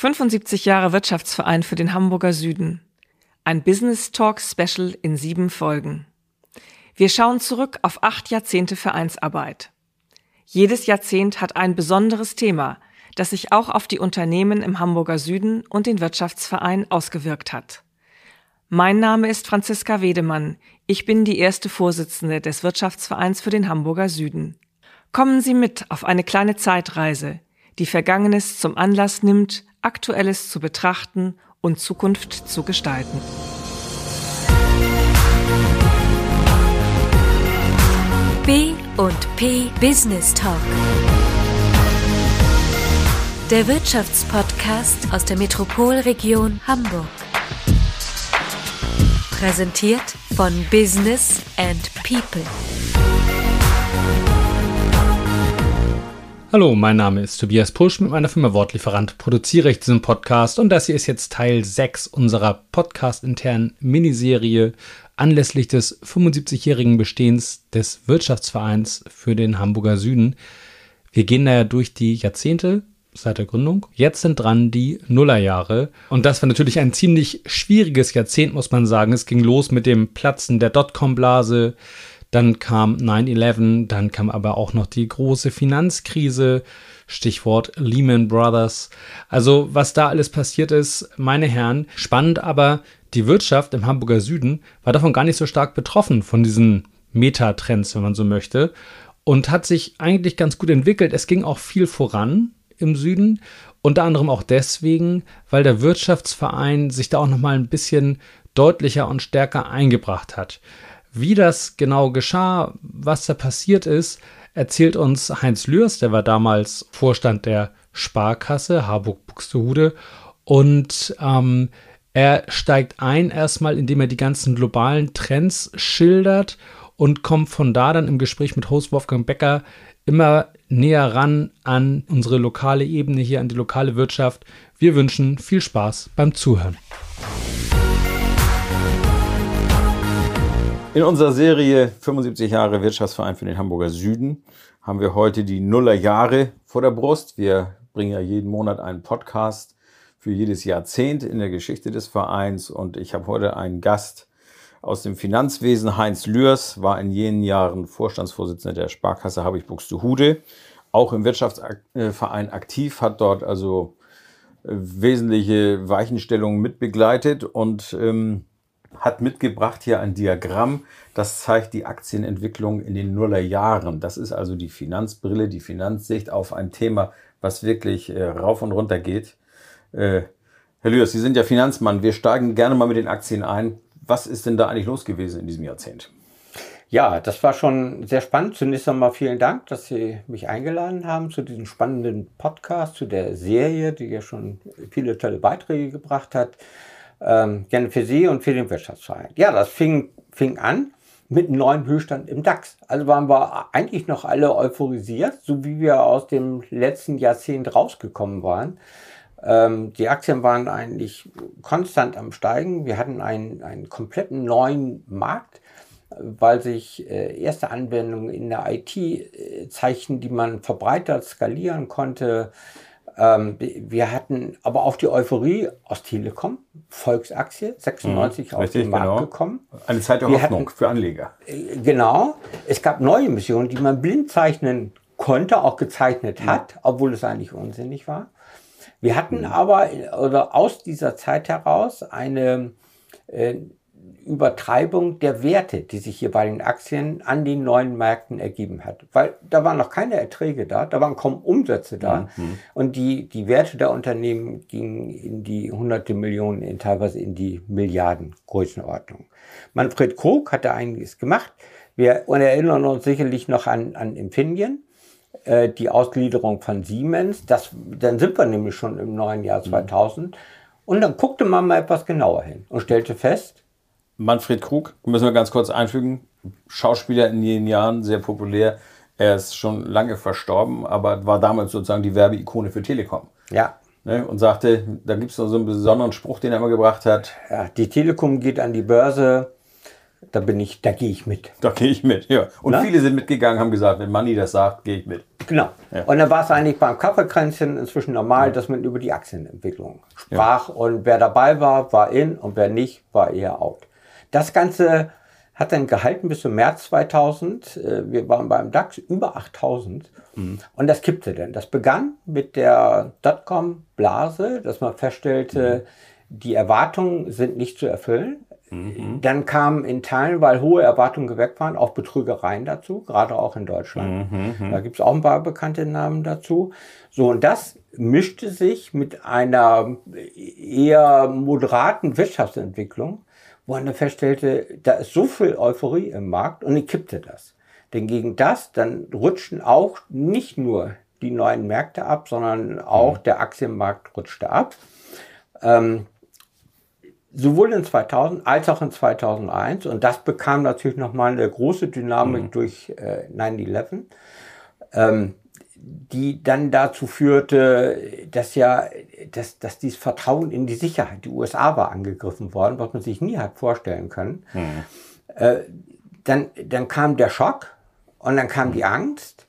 75 Jahre Wirtschaftsverein für den Hamburger Süden. Ein Business Talk Special in sieben Folgen. Wir schauen zurück auf acht Jahrzehnte Vereinsarbeit. Jedes Jahrzehnt hat ein besonderes Thema, das sich auch auf die Unternehmen im Hamburger Süden und den Wirtschaftsverein ausgewirkt hat. Mein Name ist Franziska Wedemann. Ich bin die erste Vorsitzende des Wirtschaftsvereins für den Hamburger Süden. Kommen Sie mit auf eine kleine Zeitreise, die Vergangenes zum Anlass nimmt, Aktuelles zu betrachten und Zukunft zu gestalten. B und P Business Talk. Der Wirtschaftspodcast aus der Metropolregion Hamburg. Präsentiert von Business and People. Hallo, mein Name ist Tobias Pusch mit meiner Firma Wortlieferant. Produziere ich diesen Podcast und das hier ist jetzt Teil 6 unserer podcast-internen Miniserie anlässlich des 75-jährigen Bestehens des Wirtschaftsvereins für den Hamburger Süden. Wir gehen da ja durch die Jahrzehnte seit der Gründung. Jetzt sind dran die Nullerjahre. Und das war natürlich ein ziemlich schwieriges Jahrzehnt, muss man sagen. Es ging los mit dem Platzen der Dotcom-Blase. Dann kam 9-11. Dann kam aber auch noch die große Finanzkrise. Stichwort Lehman Brothers. Also, was da alles passiert ist, meine Herren, spannend, aber die Wirtschaft im Hamburger Süden war davon gar nicht so stark betroffen, von diesen Metatrends, wenn man so möchte, und hat sich eigentlich ganz gut entwickelt. Es ging auch viel voran im Süden. Unter anderem auch deswegen, weil der Wirtschaftsverein sich da auch noch mal ein bisschen deutlicher und stärker eingebracht hat. Wie das genau geschah, was da passiert ist, erzählt uns Heinz Lührs, der war damals Vorstand der Sparkasse Harburg-Buxtehude und ähm, er steigt ein erstmal, indem er die ganzen globalen Trends schildert und kommt von da dann im Gespräch mit Host Wolfgang Becker immer näher ran an unsere lokale Ebene hier, an die lokale Wirtschaft. Wir wünschen viel Spaß beim Zuhören. In unserer Serie 75 Jahre Wirtschaftsverein für den Hamburger Süden haben wir heute die Nullerjahre vor der Brust. Wir bringen ja jeden Monat einen Podcast für jedes Jahrzehnt in der Geschichte des Vereins und ich habe heute einen Gast, aus dem Finanzwesen. Heinz Lührs war in jenen Jahren Vorstandsvorsitzender der Sparkasse Habich-Buxtehude, auch im Wirtschaftsverein aktiv, hat dort also äh, wesentliche Weichenstellungen mitbegleitet und ähm, hat mitgebracht hier ein Diagramm, das zeigt die Aktienentwicklung in den Nullerjahren. Das ist also die Finanzbrille, die Finanzsicht auf ein Thema, was wirklich äh, rauf und runter geht. Äh, Herr Lührs, Sie sind ja Finanzmann. Wir steigen gerne mal mit den Aktien ein. Was ist denn da eigentlich los gewesen in diesem Jahrzehnt? Ja, das war schon sehr spannend. Zunächst einmal vielen Dank, dass Sie mich eingeladen haben zu diesem spannenden Podcast, zu der Serie, die ja schon viele tolle Beiträge gebracht hat. Ähm, gerne für Sie und für den Wirtschaftsverein. Ja, das fing, fing an mit einem neuen Höchststand im DAX. Also waren wir eigentlich noch alle euphorisiert, so wie wir aus dem letzten Jahrzehnt rausgekommen waren. Ähm, die Aktien waren eigentlich konstant am Steigen. Wir hatten einen, einen kompletten neuen Markt, weil sich äh, erste Anwendungen in der IT äh, zeichnen, die man verbreitert skalieren konnte. Ähm, wir hatten aber auch die Euphorie aus Telekom, Volksaktie, 96 mhm, auf den Markt genau. gekommen. Eine Zeit der wir Hoffnung hatten, für Anleger. Äh, genau. Es gab neue Emissionen, die man blind zeichnen konnte, auch gezeichnet hat, mhm. obwohl es eigentlich unsinnig war. Wir hatten mhm. aber oder aus dieser Zeit heraus eine äh, Übertreibung der Werte, die sich hier bei den Aktien an den neuen Märkten ergeben hat. Weil da waren noch keine Erträge da, da waren kaum Umsätze da. Mhm. Und die, die Werte der Unternehmen gingen in die hunderte Millionen, in, teilweise in die Milliarden Größenordnung. Manfred Krug hatte einiges gemacht. Wir erinnern uns sicherlich noch an, an Infineon. Äh, die Ausgliederung von Siemens. Das, dann sind wir nämlich schon im neuen Jahr 2000. Mhm. Und dann guckte man mal etwas genauer hin und stellte fest. Manfred Krug, müssen wir ganz kurz einfügen, Schauspieler in jenen Jahren, sehr populär. Er ist schon lange verstorben, aber war damals sozusagen die Werbeikone für Telekom. Ja. Ne, und sagte, da gibt es noch so einen besonderen Spruch, den er immer gebracht hat. Ja, die Telekom geht an die Börse da bin ich, da gehe ich mit. Da gehe ich mit, ja. Und Na? viele sind mitgegangen, haben gesagt, wenn Manni das sagt, gehe ich mit. Genau. Ja. Und dann war es eigentlich beim Kaffeekränzchen inzwischen normal, dass man über die Aktienentwicklung sprach. Und wer dabei war, war in und wer nicht, war eher out. Das Ganze hat dann gehalten bis zum März 2000. Äh, Wir waren beim DAX über 8000. Und das kippte dann. Das begann mit der Dotcom-Blase, dass man feststellte, die Erwartungen sind nicht zu erfüllen. Dann kamen in Teilen, weil hohe Erwartungen geweckt waren, auch Betrügereien dazu, gerade auch in Deutschland. Da gibt es auch ein paar bekannte Namen dazu. So, und das mischte sich mit einer eher moderaten Wirtschaftsentwicklung, wo dann feststellte, da ist so viel Euphorie im Markt und dann kippte das. Denn gegen das, dann rutschten auch nicht nur die neuen Märkte ab, sondern auch der Aktienmarkt rutschte ab. Ähm, sowohl in 2000 als auch in 2001. Und das bekam natürlich nochmal eine große Dynamik durch äh, 9-11, ähm, die dann dazu führte, dass ja, dass, dass dieses Vertrauen in die Sicherheit, die USA war angegriffen worden, was man sich nie hat vorstellen können. Äh, dann, dann kam der Schock und dann kam die Angst.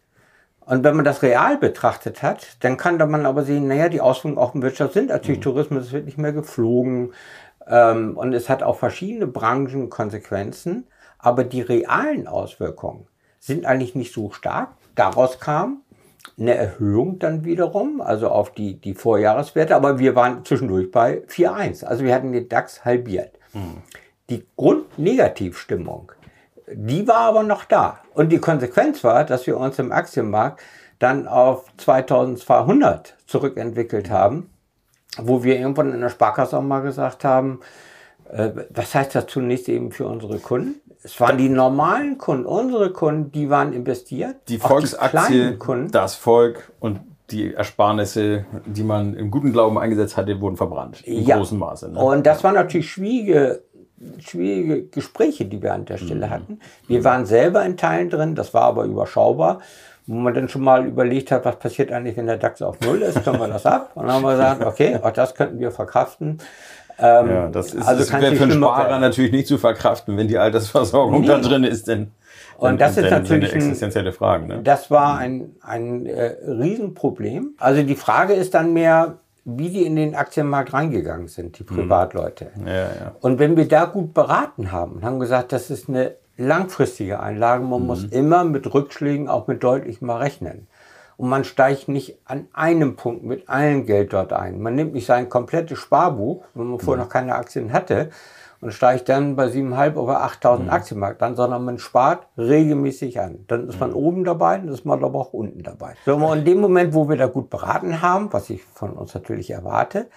Und wenn man das real betrachtet hat, dann kann man aber sehen, naja, die Auswirkungen auf die Wirtschaft sind natürlich Tourismus, es wird nicht mehr geflogen ähm, und es hat auch verschiedene Branchen Konsequenzen, aber die realen Auswirkungen sind eigentlich nicht so stark. Daraus kam eine Erhöhung dann wiederum, also auf die, die Vorjahreswerte, aber wir waren zwischendurch bei 4,1. Also wir hatten den DAX halbiert. Die Grundnegativstimmung, die war aber noch da. Und die Konsequenz war, dass wir uns im Aktienmarkt dann auf 2200 zurückentwickelt haben, wo wir irgendwann in der Sparkasse auch mal gesagt haben, was heißt das zunächst eben für unsere Kunden? Es waren die normalen Kunden, unsere Kunden, die waren investiert. Die Auch Volksaktie, kleinen Kunden. das Volk und die Ersparnisse, die man im guten Glauben eingesetzt hatte, wurden verbrannt. Im Ja. großen Maße. Ne? Und das waren natürlich schwierige, schwierige Gespräche, die wir an der Stelle hatten. Wir waren selber in Teilen drin, das war aber überschaubar. Wo man dann schon mal überlegt hat, was passiert eigentlich, wenn der DAX auf Null ist, können wir das ab. Und dann haben wir gesagt, okay, auch das könnten wir verkraften. Ähm, ja, das ist, also wäre für einen Sparer natürlich nicht zu verkraften, wenn die Altersversorgung Nee. da drin ist. Denn, Und das ist natürlich sind ein- existenzielle Fragen. Ne? Das war ein, ein äh, Riesenproblem. Also die Frage ist dann mehr, wie die in den Aktienmarkt reingegangen sind, die Privatleute. Ja, ja. Und wenn wir da gut beraten haben und haben gesagt, das ist eine langfristige Einlage, man muss immer mit Rückschlägen auch mit deutlich mal rechnen. Und man steigt nicht an einem Punkt mit allen Geld dort ein. Man nimmt nicht sein komplettes Sparbuch, wenn man vorher noch keine Aktien hatte, und steigt dann bei 7.500 oder 8.000 Aktienmarkt an, sondern man spart regelmäßig an. Dann ist man oben dabei, dann ist man aber auch unten dabei. So, und in dem Moment, wo wir da gut beraten haben, was ich von uns natürlich erwarte,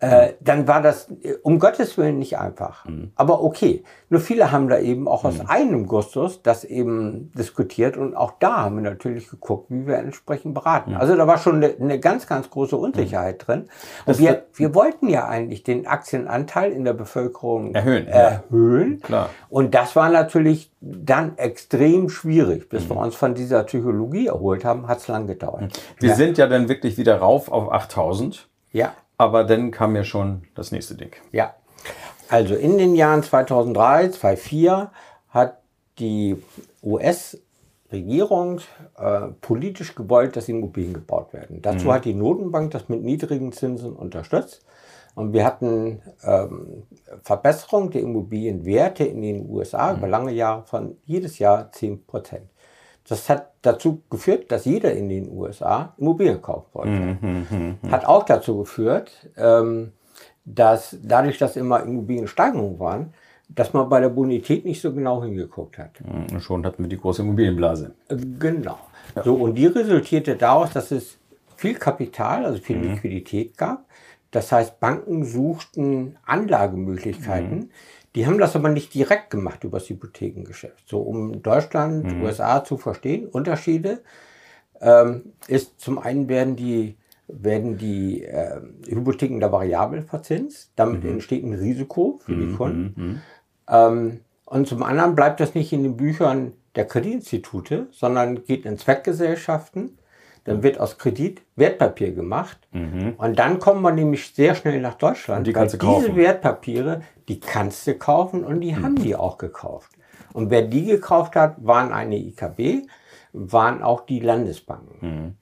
äh, dann war das äh, um Gottes Willen nicht einfach. Aber okay. Nur viele haben da eben auch aus einem Gustus das eben diskutiert und auch da haben wir natürlich geguckt, wie wir entsprechend beraten. Also da war schon eine, eine ganz, ganz große Unsicherheit drin. Und wir, wir wollten ja eigentlich den Aktienanteil in der Bevölkerung Erhöhen, ja. erhöhen. Klar. Und das war natürlich dann extrem schwierig. Bis Mhm. wir uns von dieser Psychologie erholt haben, hat es lang gedauert. Wir ja. sind ja dann wirklich wieder rauf auf 8000. ja. Aber dann kam ja schon das nächste Ding. Ja, also in den Jahren 2003, 2004 hat die US-Regierung äh, politisch gewollt, dass Immobilien gebaut werden. Dazu hat die Notenbank das mit niedrigen Zinsen unterstützt. Und wir hatten ähm, Verbesserung der Immobilienwerte in den USA über lange Jahre von jedes Jahr 10 Prozent. Das hat dazu geführt, dass jeder in den USA Immobilien kaufen wollte. Hat auch dazu geführt, ähm, dass dadurch, dass immer Immobiliensteigerungen waren, dass man bei der Bonität nicht so genau hingeguckt hat. Und schon hatten wir die große Immobilienblase. Äh, Genau. So, und die resultierte daraus, dass es viel Kapital, also viel Liquidität gab. Das heißt, Banken suchten Anlagemöglichkeiten. Die haben das aber nicht direkt gemacht über das Hypothekengeschäft. So, um Deutschland, USA zu verstehen, Unterschiede ähm, ist zum einen werden die, werden die äh, Hypotheken da variabel verzinst. Damit entsteht ein Risiko für die Kunden. Ähm, und zum anderen bleibt das nicht in den Büchern der Kreditinstitute, sondern geht in Zweckgesellschaften. Dann wird aus Kredit Wertpapier gemacht. Und dann kommen wir nämlich sehr schnell nach Deutschland. Und die kannst du diese kaufen. Wertpapiere, die kannst du kaufen und die haben die auch gekauft. Und wer die gekauft hat, waren eine IKB, waren auch die Landesbanken.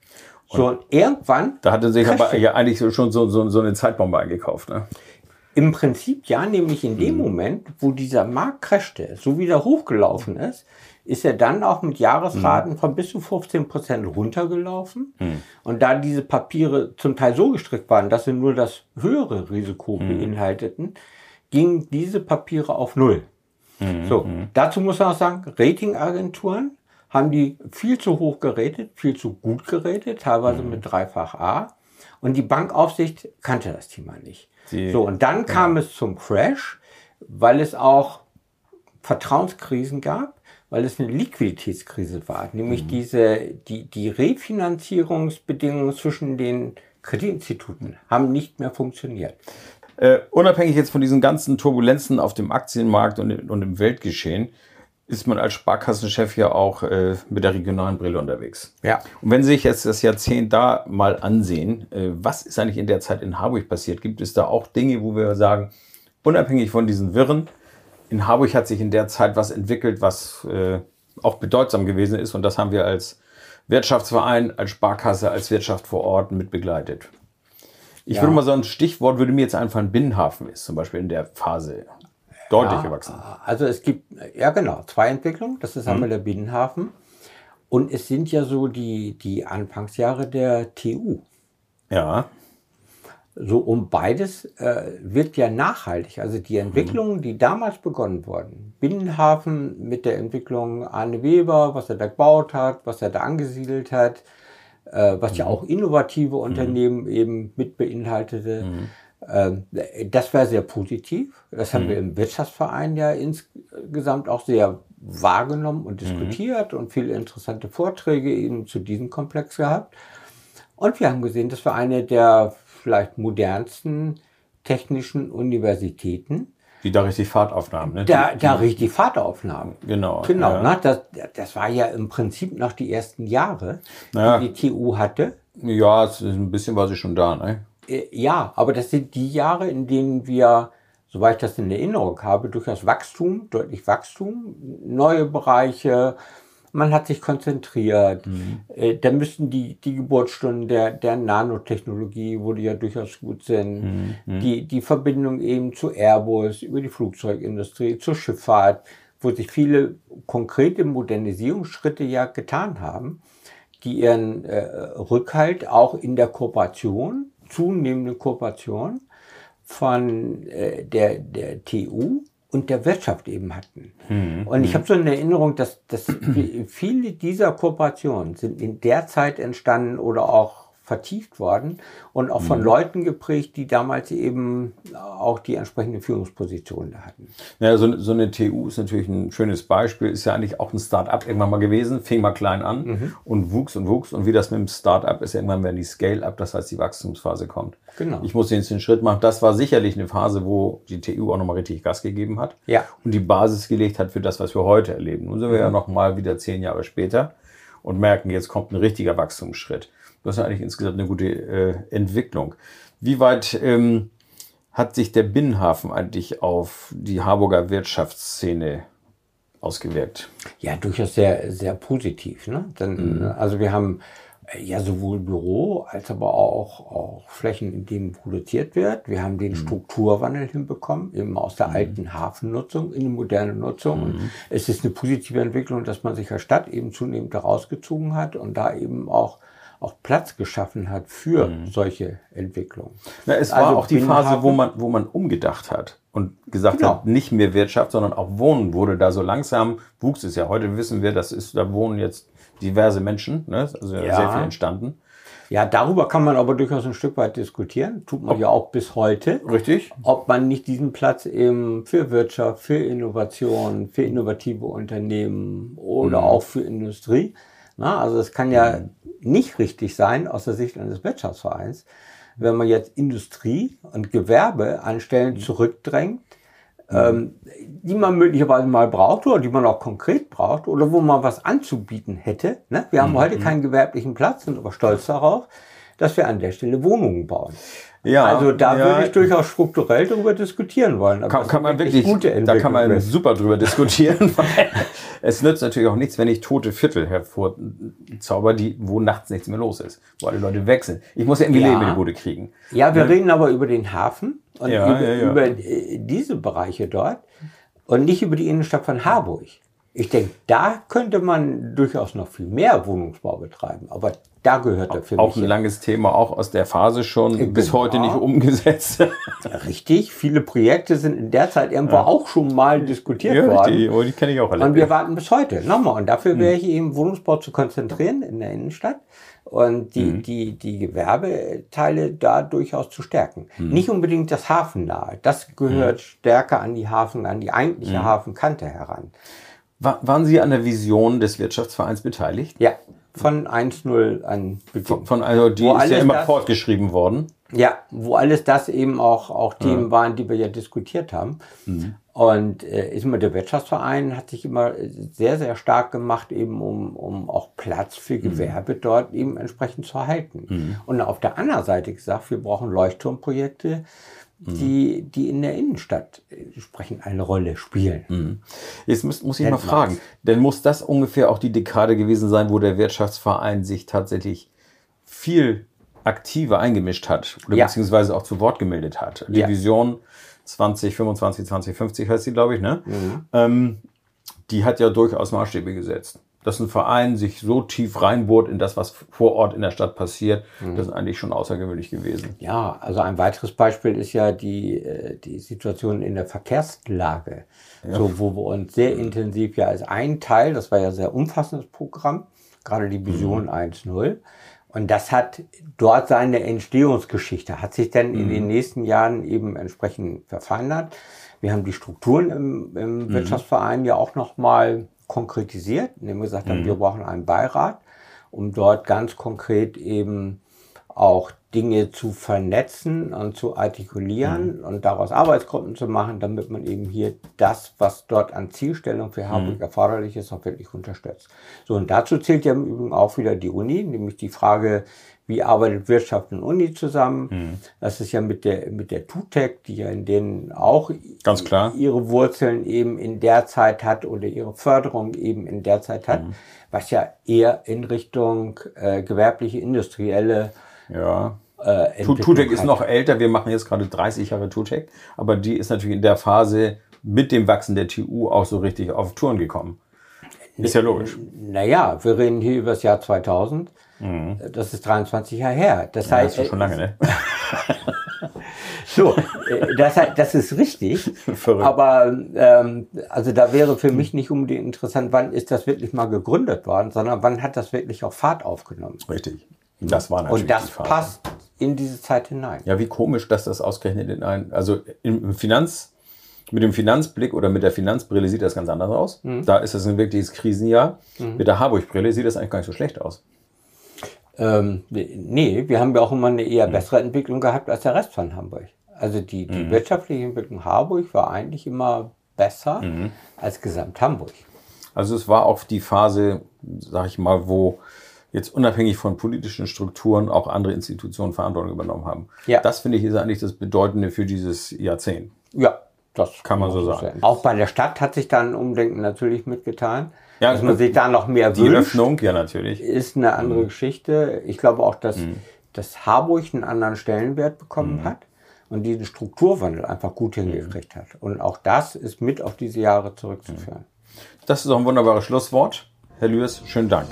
So, und irgendwann Da hatte sich aber ja eigentlich schon so, so, so eine Zeitbombe eingekauft. Ne? Im Prinzip ja, nämlich in Mhm. dem Moment, wo dieser Markt crashte, so wieder hochgelaufen ist, ist er dann auch mit Mhm. Jahresraten von bis zu 15 Prozent runtergelaufen. Und da diese Papiere zum Teil so gestrickt waren, dass sie nur das höhere Risiko Mhm. beinhalteten, gingen diese Papiere auf Null. Mhm. So, dazu muss man auch sagen, Ratingagenturen haben die viel zu hoch geratet, viel zu gut geratet, teilweise Mhm. mit dreifach A. Und die Bankaufsicht kannte das Thema nicht. So, und dann kam es zum Crash, weil es auch Vertrauenskrisen gab, weil es eine Liquiditätskrise war, nämlich diese, die, die Refinanzierungsbedingungen zwischen den Kreditinstituten haben nicht mehr funktioniert. Äh, unabhängig jetzt von diesen ganzen Turbulenzen auf dem Aktienmarkt und, und im Weltgeschehen, ist man als Sparkassenchef ja auch äh, mit der regionalen Brille unterwegs. Ja. Und wenn Sie sich jetzt das Jahrzehnt da mal ansehen, äh, was ist eigentlich in der Zeit in Harburg passiert? Gibt es da auch Dinge, wo wir sagen, unabhängig von diesen Wirren, in Harburg hat sich in der Zeit was entwickelt, was äh, auch bedeutsam gewesen ist. Und das haben wir als Wirtschaftsverein, als Sparkasse, als Wirtschaft vor Ort mit begleitet. Ich Ja. würde mal so ein Stichwort, würde mir jetzt einfallen, Binnenhafen ist zum Beispiel in der Phase deutlich Ja, gewachsen. Also es gibt, ja genau, zwei Entwicklungen. Das ist einmal der Binnenhafen. Und es sind ja so die, die Anfangsjahre der TU. Ja, So um beides äh, wird ja nachhaltig. Also die Entwicklungen, die damals begonnen wurden. Binnenhafen mit der Entwicklung Arne Weber, was er da gebaut hat, was er da angesiedelt hat, äh, was ja auch innovative Unternehmen eben mit beinhaltete. Ähm, das war sehr positiv. Das haben wir im Wirtschaftsverein ja insgesamt auch sehr wahrgenommen und diskutiert und viele interessante Vorträge eben zu diesem Komplex gehabt. Und wir haben gesehen, das war eine der vielleicht modernsten technischen Universitäten, die da richtig Fahrt aufnahmen. Ne? da, da richtig Fahrt aufnahmen. Genau, Genau, ja. ne? das, das war ja im Prinzip noch die ersten Jahre, Ja. die die TU hatte. ja, ein bisschen war sie schon da. Ne? Äh, Ja, aber das sind die Jahre, in denen wir, soweit ich das in Erinnerung habe, durchaus Wachstum, deutlich Wachstum, neue Bereiche, man hat sich konzentriert. Äh, Da müssten die, die Geburtsstunden der, der Nanotechnologie, wo die ja durchaus gut sind, die, die Verbindung eben zu Airbus, über die Flugzeugindustrie, zur Schifffahrt, wo sich viele konkrete Modernisierungsschritte ja getan haben die ihren äh, Rückhalt auch in der Kooperation, zunehmende Kooperation von äh, der, der TU und der Wirtschaft eben hatten. Und ich habe so eine Erinnerung, dass, dass viele dieser Kooperationen sind in der Zeit entstanden oder auch vertieft worden und auch von Leuten geprägt, die damals eben auch die entsprechende Führungsposition da hatten. Ja, so, so eine TU ist natürlich ein schönes Beispiel, ist ja eigentlich auch ein Start-up irgendwann mal gewesen, fing mal klein an Mhm. und wuchs und wuchs. Und wie das mit dem Start-up ist, irgendwann wenn die Scale-up, das heißt die Wachstumsphase kommt. Genau. Ich musste jetzt den Schritt machen. Das war sicherlich eine Phase, wo die TU auch nochmal richtig Gas gegeben hat Ja. und die Basis gelegt hat für das, was wir heute erleben. Nun sind wir ja Mhm. nochmal wieder zehn Jahre später und merken, jetzt kommt ein richtiger Wachstumsschritt. Das ist eigentlich insgesamt eine gute äh, Entwicklung. Wie weit ähm, hat sich der Binnenhafen eigentlich auf die Harburger Wirtschaftsszene ausgewirkt? Ja, durchaus sehr, sehr positiv. Ne? Denn, Mhm. Also wir haben äh, ja sowohl Büro als aber auch, auch Flächen, in denen produziert wird. Wir haben Mhm. den Strukturwandel hinbekommen, eben aus der alten Hafennutzung in die moderne Nutzung. Mhm. Und es ist eine positive Entwicklung, dass man sich als Stadt eben zunehmend herausgezogen hat und da eben auch auch Platz geschaffen hat für solche Entwicklungen. Na, es war Also auch die Phase, wo man, wo man umgedacht hat und gesagt Genau. hat, nicht mehr Wirtschaft, sondern auch Wohnen wurde da so langsam, wuchs es ja. Heute wissen wir, das ist, da wohnen jetzt diverse Menschen, ne? also Ja. sehr viel entstanden. Ja, darüber kann man aber durchaus ein Stück weit diskutieren. Tut man ja auch bis heute. Richtig? ob man nicht diesen Platz eben für Wirtschaft, für Innovation, für innovative Unternehmen oder Mhm. auch für Industrie. Na, also es kann ja nicht richtig sein aus der Sicht eines Wirtschaftsvereins, wenn man jetzt Industrie und Gewerbe an Mhm. Stellen zurückdrängt, ähm, die man möglicherweise mal braucht oder die man auch konkret braucht oder wo man was anzubieten hätte. Ne? Wir haben Mhm. heute keinen gewerblichen Platz, sind aber stolz darauf, dass wir an der Stelle Wohnungen bauen. Ja, also da ja. würde ich durchaus strukturell darüber diskutieren wollen. Kann, kann man wirklich, da kann man super drüber diskutieren, weil es nützt natürlich auch nichts, wenn ich tote Viertel hervorzauber, die, wo nachts nichts mehr los ist, wo alle Leute weg sind. Ich muss ja irgendwie Ja. Leben in die Bude kriegen. Ja, wir reden aber über den Hafen und Ja, über, ja, ja. über äh, diese Bereiche dort und nicht über die Innenstadt von Harburg. Ich denke, da könnte man durchaus noch viel mehr Wohnungsbau betreiben, aber da gehört er für Auch mich ein langes Thema, auch aus der Phase schon, bis genau. heute nicht umgesetzt. richtig. Viele Projekte sind in der Zeit irgendwo auch schon mal diskutiert ja, worden. oh, die kenne ich auch alle. Und wir warten bis heute. Nochmal. Und Hm. dafür wäre ich eben Wohnungsbau zu konzentrieren in der Innenstadt und die, Hm. die, die Gewerbeteile da durchaus zu stärken. Hm. Nicht unbedingt das Hafennahe. Das gehört stärker an die Hafen, an die eigentliche Hm. Hafenkante heran. Wa- Waren Sie an der Vision des Wirtschaftsvereins beteiligt? Ja, von 1-0 an Beginn. Von, also die Wo ist ja immer das- fortgeschrieben worden. Ja, wo alles das eben auch, auch Themen waren, die wir ja diskutiert haben. Und äh, ist immer der Wirtschaftsverein hat sich immer sehr, sehr stark gemacht, eben um, um auch Platz für Gewerbe dort eben entsprechend zu halten. Und auf der anderen Seite gesagt, wir brauchen Leuchtturmprojekte, die, die in der Innenstadt entsprechend eine Rolle spielen. Jetzt muss, muss ich mal Landmarks. fragen, denn muss das ungefähr auch die Dekade gewesen sein, wo der Wirtschaftsverein sich tatsächlich viel aktiver eingemischt hat oder Ja. beziehungsweise auch zu Wort gemeldet hat. Die Ja. Vision 2025, 2050 heißt sie, glaube ich, ne? Mhm. Ähm, die hat ja durchaus Maßstäbe gesetzt. Dass ein Verein sich so tief reinbohrt in das, was vor Ort in der Stadt passiert, Mhm. das ist eigentlich schon außergewöhnlich gewesen. Ja, also ein weiteres Beispiel ist ja die, äh, die Situation in der Verkehrslage. So, wo wir uns sehr intensiv ja als ein Teil, das war ja ein sehr umfassendes Programm, gerade die Vision 1.0. Und das hat dort seine Entstehungsgeschichte, hat sich dann in den nächsten Jahren eben entsprechend verfeinert. Wir haben die Strukturen im, im Wirtschaftsverein ja auch nochmal konkretisiert, indem wir gesagt haben, wir brauchen einen Beirat, um dort ganz konkret eben auch Dinge zu vernetzen und zu artikulieren und daraus Arbeitsgruppen zu machen, damit man eben hier das, was dort an Zielstellung für Hamburg erforderlich ist, auch wirklich unterstützt. So, und dazu zählt ja im Übrigen auch wieder die Uni, nämlich die Frage, wie arbeitet Wirtschaft und Uni zusammen? Das ist ja mit der, mit der TUTEC, die ja in denen auch Ganz klar. ihre Wurzeln eben in der Zeit hat oder ihre Förderung eben in der Zeit hat, was ja eher in Richtung äh, gewerbliche, industrielle Ja. äh, Tutec ist noch älter, wir machen jetzt gerade 30 Jahre Tutec, aber die ist natürlich in der Phase mit dem Wachsen der TU auch so richtig auf Touren gekommen. Ist ja logisch. Naja, wir reden hier über das Jahr 2000. Das ist 23 Jahre her. Das Mhm. Ja, heißt, das ist schon lange, ne? So, äh, das, das ist richtig. Verrückt. Aber ähm, also da wäre für mich nicht unbedingt interessant, wann ist das wirklich mal gegründet worden, sondern wann hat das wirklich auch Fahrt aufgenommen. Richtig. Das war natürlich Und das Phase. passt in diese Zeit hinein. Ja, wie komisch, dass das ausgerechnet in ein, also im Finanz, mit dem Finanzblick oder mit der Finanzbrille sieht das ganz anders aus. Mhm. Da ist das ein wirkliches Krisenjahr. Mit der Harburg-Brille sieht das eigentlich gar nicht so schlecht aus. Ähm, nee, wir haben ja auch immer eine eher bessere Entwicklung gehabt als der Rest von Hamburg. Also die, die wirtschaftliche Entwicklung Harburg war eigentlich immer besser als Gesamt Hamburg. Also es war auch die Phase, sag ich mal, wo jetzt unabhängig von politischen Strukturen auch andere Institutionen Verantwortung übernommen haben. Ja. Das finde ich ist eigentlich das Bedeutende für dieses Jahrzehnt. Ja, das Kann man so sagen. Auch bei der Stadt hat sich da ein Umdenken natürlich mitgetan. Ja, dass man sich da noch mehr Die wünscht, Öffnung, ja natürlich. ist eine andere Geschichte. Ich glaube auch, dass, Mhm. dass Harburg einen anderen Stellenwert bekommen hat und diesen Strukturwandel einfach gut Mhm. hingekriegt hat. Und auch das ist mit auf diese Jahre zurückzuführen. Das ist auch ein wunderbares Schlusswort. Herr Lüers, schönen Dank.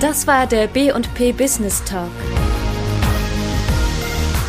Das war der B&P Business Talk.